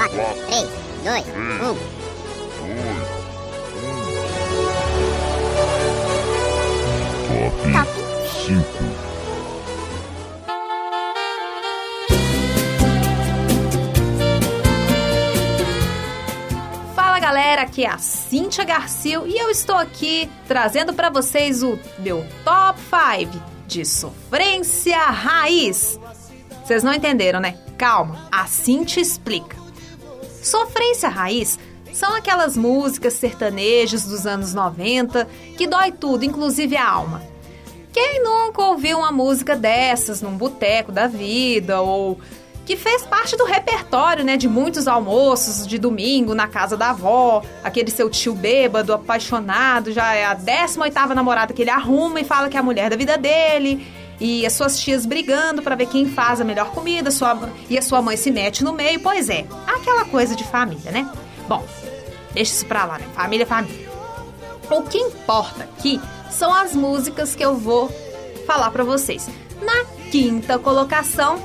4, 3, 2, 1. Top 5. Fala galera, aqui é a Cíntia Garcia e eu estou aqui trazendo para vocês o meu top 5 de sofrência raiz. Vocês não entenderam, né? Calma, assim te explica. Sofrência raiz são aquelas músicas sertanejas dos anos 90 que dói tudo, inclusive a alma. Quem nunca ouviu uma música dessas num boteco da vida ou que fez parte do repertório, né, de muitos almoços de domingo na casa da avó, aquele seu tio bêbado, apaixonado, já é a 18ª namorada que ele arruma e fala que é a mulher da vida dele, e as suas tias brigando para ver quem faz a melhor comida, sua, e a sua mãe se mete no meio, pois é, aquela coisa de família, né? Bom, deixa isso pra lá, né? Família, família. O que importa aqui são as músicas que eu vou falar para vocês. Na quinta colocação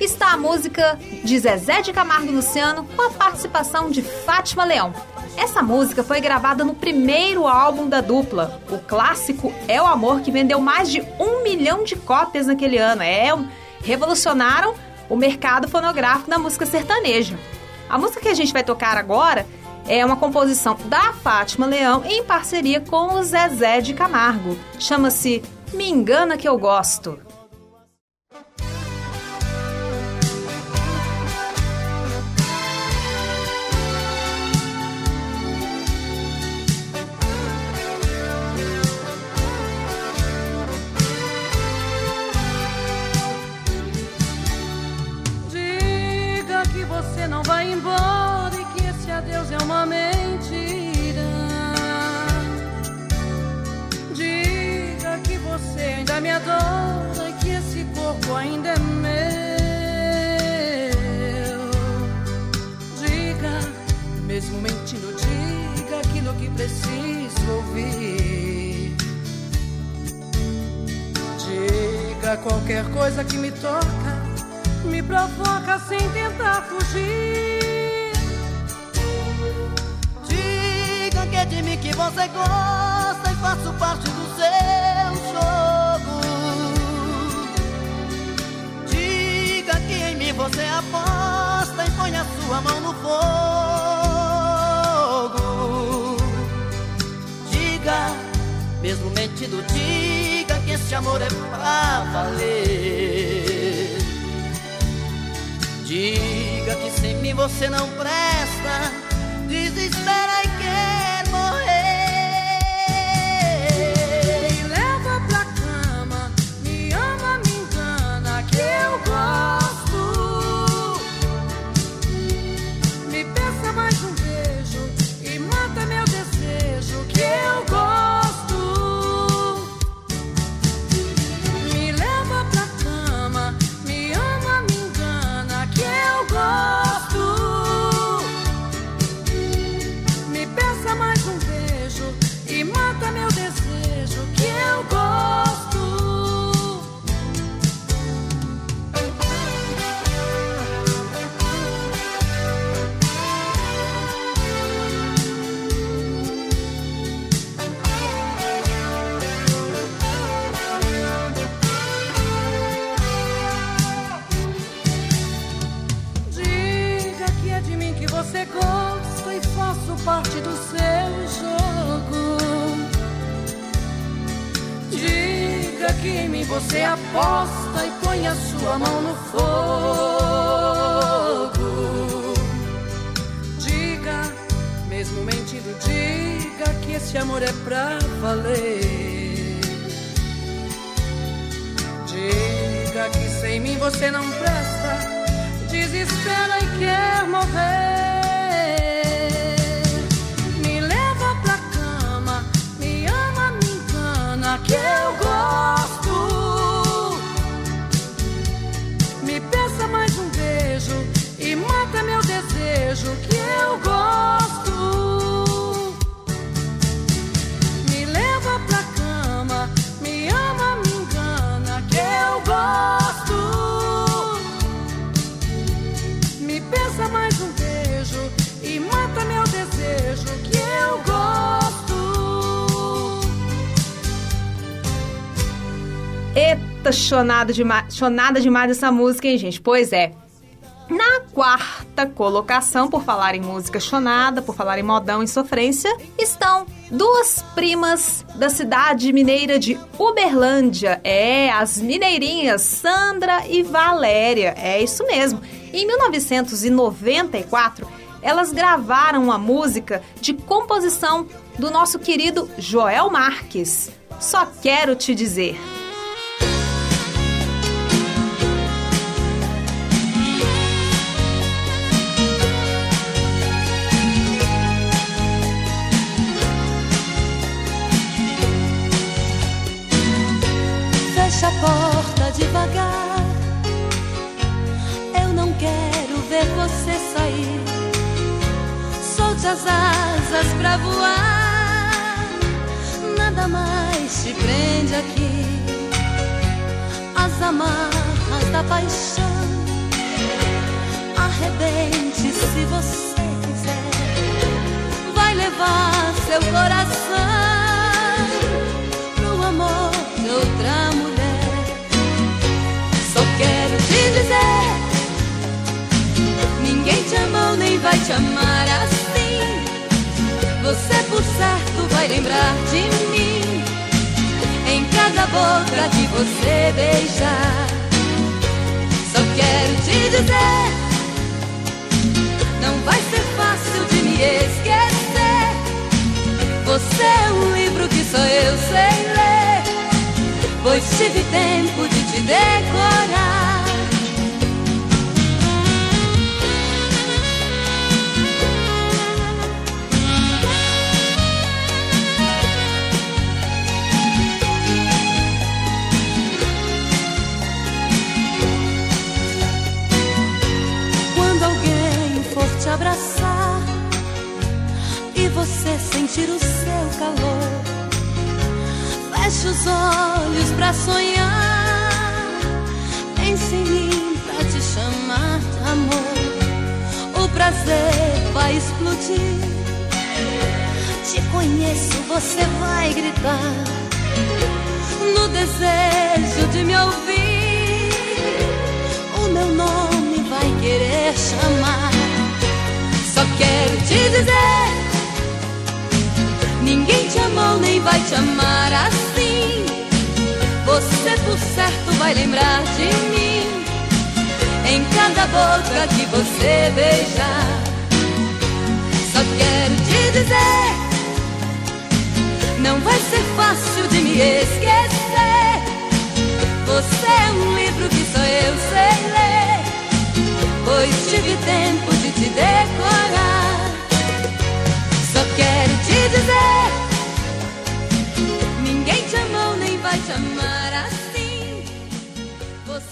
está a música de Zezé de Camargo Luciano com a participação de Fátima Leão. Essa música foi gravada no primeiro álbum da dupla. O clássico É o Amor, que vendeu mais de um milhão de cópias naquele ano. É, revolucionaram o mercado fonográfico da música sertaneja. A música que a gente vai tocar agora é uma composição da Fátima Leão em parceria com o Zezé de Camargo. Chama-se Me Engana Que Eu Gosto. Embora e que esse adeus é uma mentira. Diga que você ainda me adora e que esse corpo ainda é meu. Diga, mesmo mentindo, diga aquilo que preciso ouvir. Diga qualquer coisa que me toca, me provoca sem tentar fugir. Diga que é de mim que você gosta e faço parte do seu jogo. Diga que em mim você aposta e põe a sua mão no fogo. Diga, mesmo mentindo, diga que esse amor é pra valer. Diga que sem mim você não presta, desespera seu jogo. Diga que em mim você aposta e põe a sua mão no fogo. Diga, mesmo mentindo, diga que esse amor é pra valer. Diga que sem mim você não presta desespera e quer morrer. Beijo que eu gosto. Me leva pra cama, me ama, me engana, que eu gosto. Me pensa mais um beijo e mata meu desejo, que eu gosto. Eita, chonada demais, chonada demais essa música, hein, gente? Pois é. Na quarta colocação, por falar em música chonada, por falar em modão e sofrência, estão duas primas da cidade mineira de Uberlândia. É, as mineirinhas Sandra e Valéria. É isso mesmo. Em 1994, elas gravaram uma música de composição do nosso querido Joel Marques. Só quero te dizer. As asas pra voar. Nada mais te prende aqui. As amarras da paixão. Arrebente se você quiser. Vai levar seu coração pro amor de outra mulher. Só quero te dizer: ninguém te amou nem vai te amar assim. Você por certo vai lembrar de mim em cada boca que você beijar. Só quero te dizer: não vai ser fácil de me esquecer. Você é um livro que só eu sei ler, pois tive tempo sentir o seu calor, feche os olhos pra sonhar. Pense em mim pra te chamar de amor. O prazer vai explodir. Te conheço, você vai gritar. No desejo de me ouvir, o meu nome vai querer chamar. Só quero te dizer: ninguém te amou nem vai te amar assim. Você por certo vai lembrar de mim em cada boca que você beijar. Só quero te dizer: não vai ser fácil de me esquecer. Você é um livro que só eu sei ler,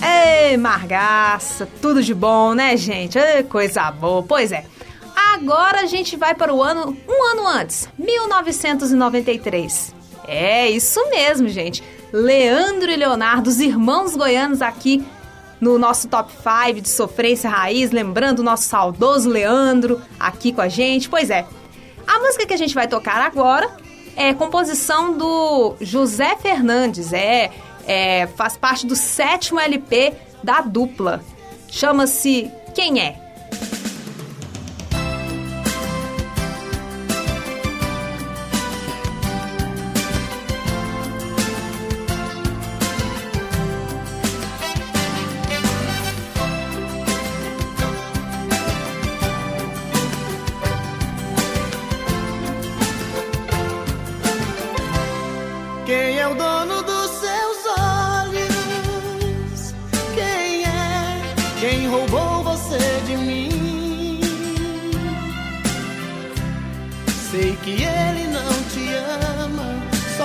Ei, Margaça, tudo de bom, né, gente? Ei, coisa boa. Pois é. Agora a gente vai para o ano, um ano antes, 1993. É isso mesmo, gente. Leandro e Leonardo, os irmãos goianos aqui no nosso top 5 de sofrência raiz, lembrando o nosso saudoso Leandro aqui com a gente. Pois é. A música que a gente vai tocar agora é composição do José Fernandes, é, é faz parte do sétimo LP da dupla. Chama-se Quem é?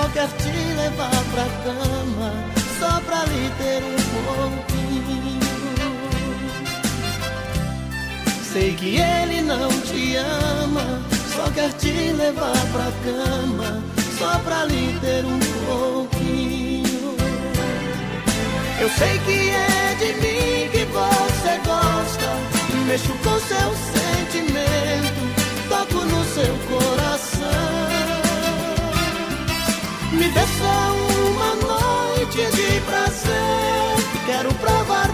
Só quer te levar pra cama, só pra lhe ter um pouquinho. Sei que ele não te ama, só quer te levar pra cama, só pra lhe ter um pouquinho. Eu sei que é de mim que você gosta, mexo com seu sentimento, toco no seu coração. Me dê só uma noite de prazer. Quero provar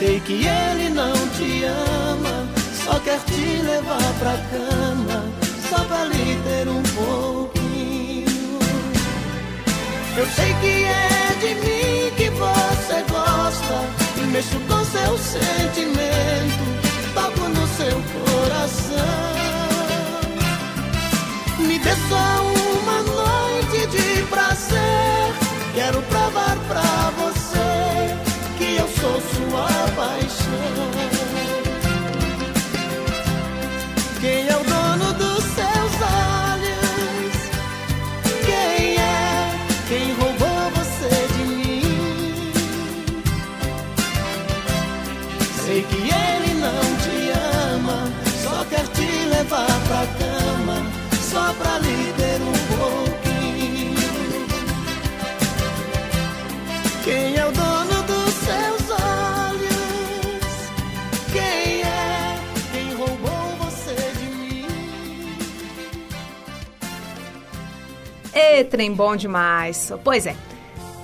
Sei que ele não te ama, só quer te levar pra cama só pra lhe ter um pouquinho. Eu sei que é de mim que você gosta, e mexo com seu sentimento, toco no seu coração. Me dê trem bom demais. Pois é,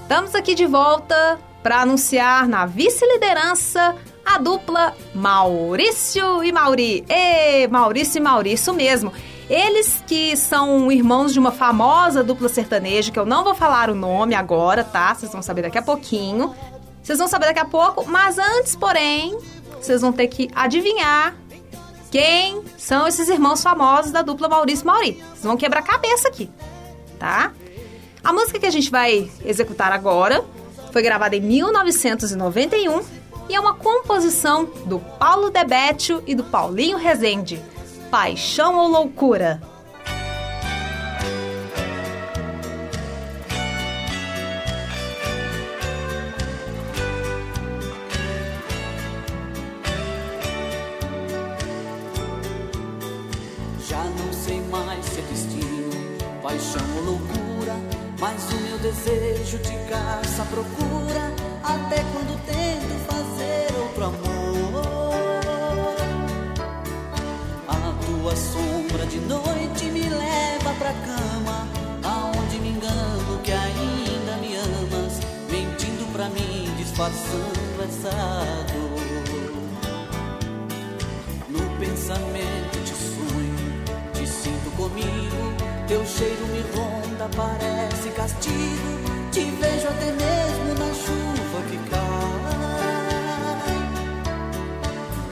estamos aqui de volta para anunciar na vice-liderança a dupla Maurício e Mauri. Ê, Maurício e Mauri, isso mesmo. Eles que são irmãos de uma famosa dupla sertaneja, que eu não vou falar o nome agora, tá? Vocês vão saber daqui a pouquinho. Vocês vão saber daqui a pouco, mas antes, porém, vocês vão ter que adivinhar quem são esses irmãos famosos da dupla Maurício e Mauri. Vocês vão quebrar a cabeça aqui tá? A música que a gente vai executar agora foi gravada em 1991 e é uma composição do Paulo Debetio e do Paulinho Rezende. Paixão ou Loucura? Paixão ou loucura, mas o meu desejo te caça procura, até quando tento fazer outro amor. A tua sombra de noite me leva pra cama, aonde me engano que ainda me amas, mentindo pra mim, disfarçando essa dor. No pensamento te sonho, te sinto comigo. Teu cheiro me ronda, parece castigo. Te vejo até mesmo na chuva que cai.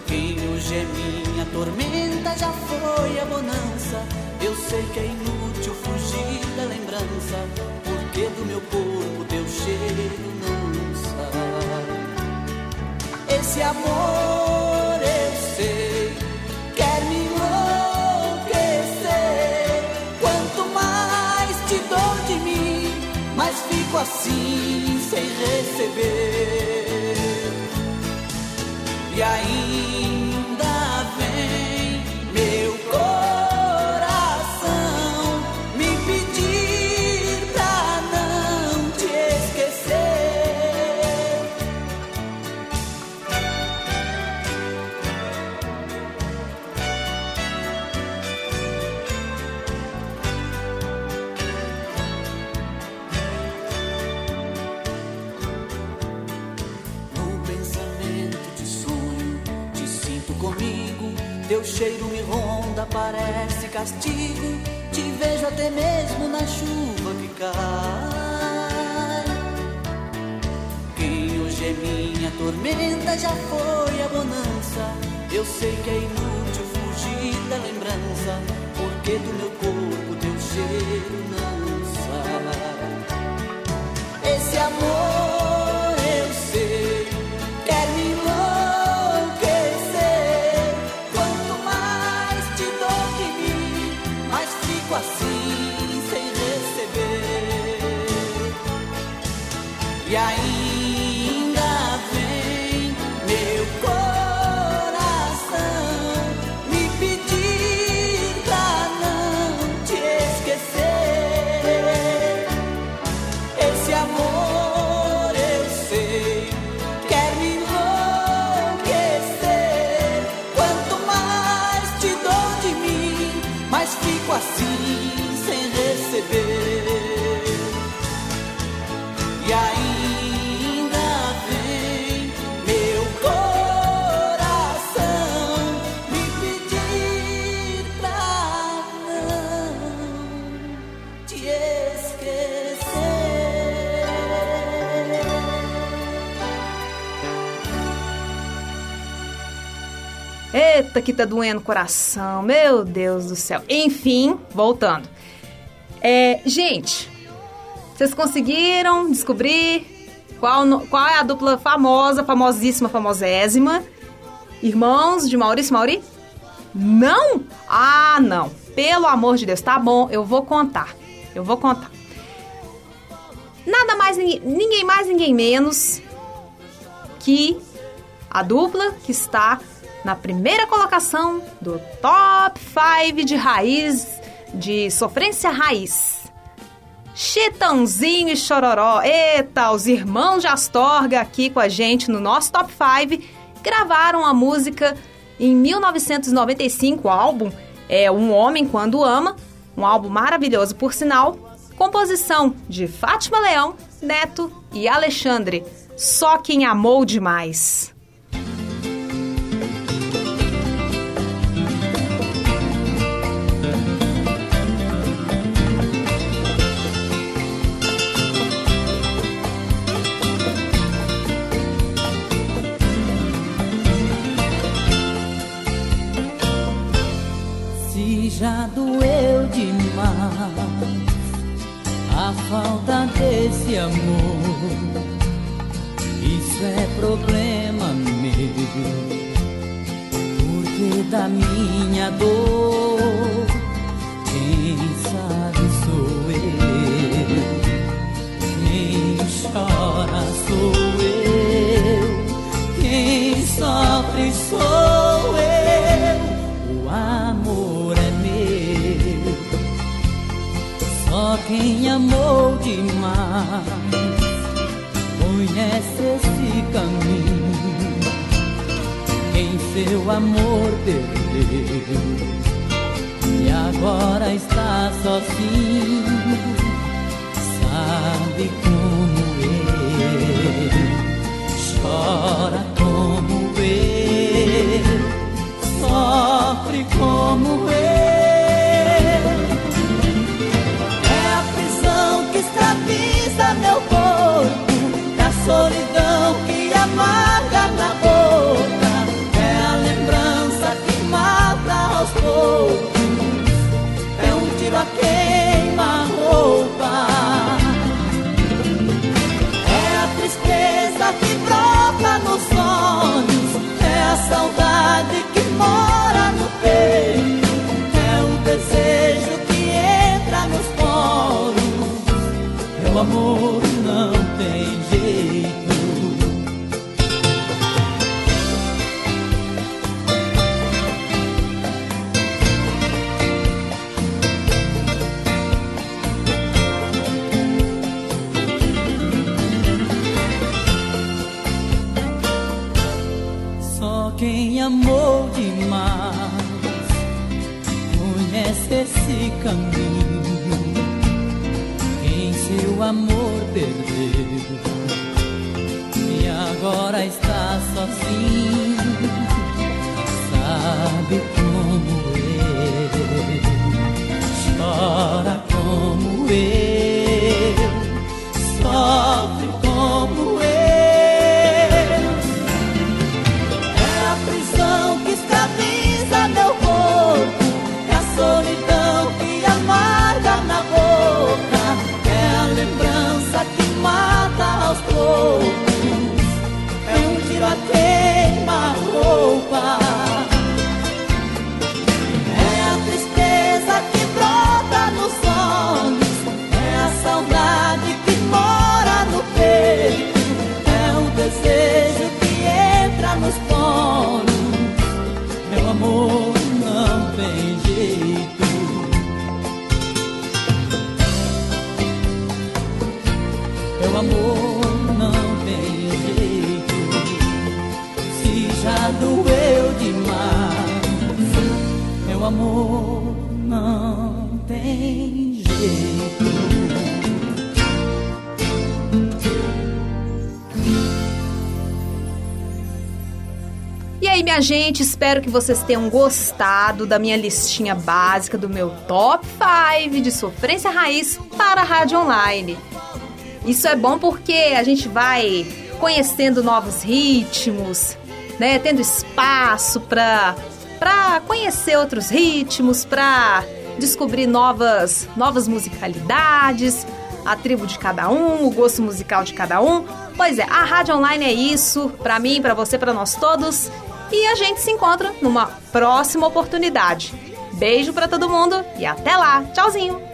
Quem hoje é minha tormenta já foi a bonança. Eu sei que é inútil fugir da lembrança, porque do meu corpo teu cheiro não sai. Esse amor assim sem receber. E ainda Teu cheiro me ronda, parece castigo. Te vejo até mesmo na chuva que cai. Quem hoje é minha tormenta já foi a bonança. Eu sei que é inútil fugir da lembrança, porque do meu corpo Que tá doendo o coração. Meu Deus do céu. Enfim, voltando. É, gente, vocês conseguiram descobrir qual, qual é a dupla famosa, famosíssima, famosésima? Irmãos de Maurício Mauri? Não? Ah, não. Pelo amor de Deus, tá bom, eu vou contar. Eu vou contar. Nada mais, ninguém mais, ninguém menos que a dupla que está na primeira colocação do Top 5 de raiz, de sofrência raiz. Chitãozinho e Chororó. Eita, os irmãos de Astorga aqui com a gente no nosso Top 5 gravaram a música em 1995, o álbum é Um Homem Quando Ama, um álbum maravilhoso por sinal, composição de Fátima Leão, Neto e Alexandre. Só quem amou demais. Seu amor perdeu e agora está sozinho amor não tem jeito. Se já doeu demais, meu amor não tem jeito. E aí, minha gente, espero que vocês tenham gostado da minha listinha básica do meu top 5 de sofrência raiz para a rádio online. Isso é bom porque a gente vai conhecendo novos ritmos, né, tendo espaço para para conhecer outros ritmos, para descobrir novas novas musicalidades, a tribo de cada um, o gosto musical de cada um. Pois é, a rádio online é isso, para mim, para você, para nós todos. E a gente se encontra numa próxima oportunidade. Beijo para todo mundo e até lá. Tchauzinho.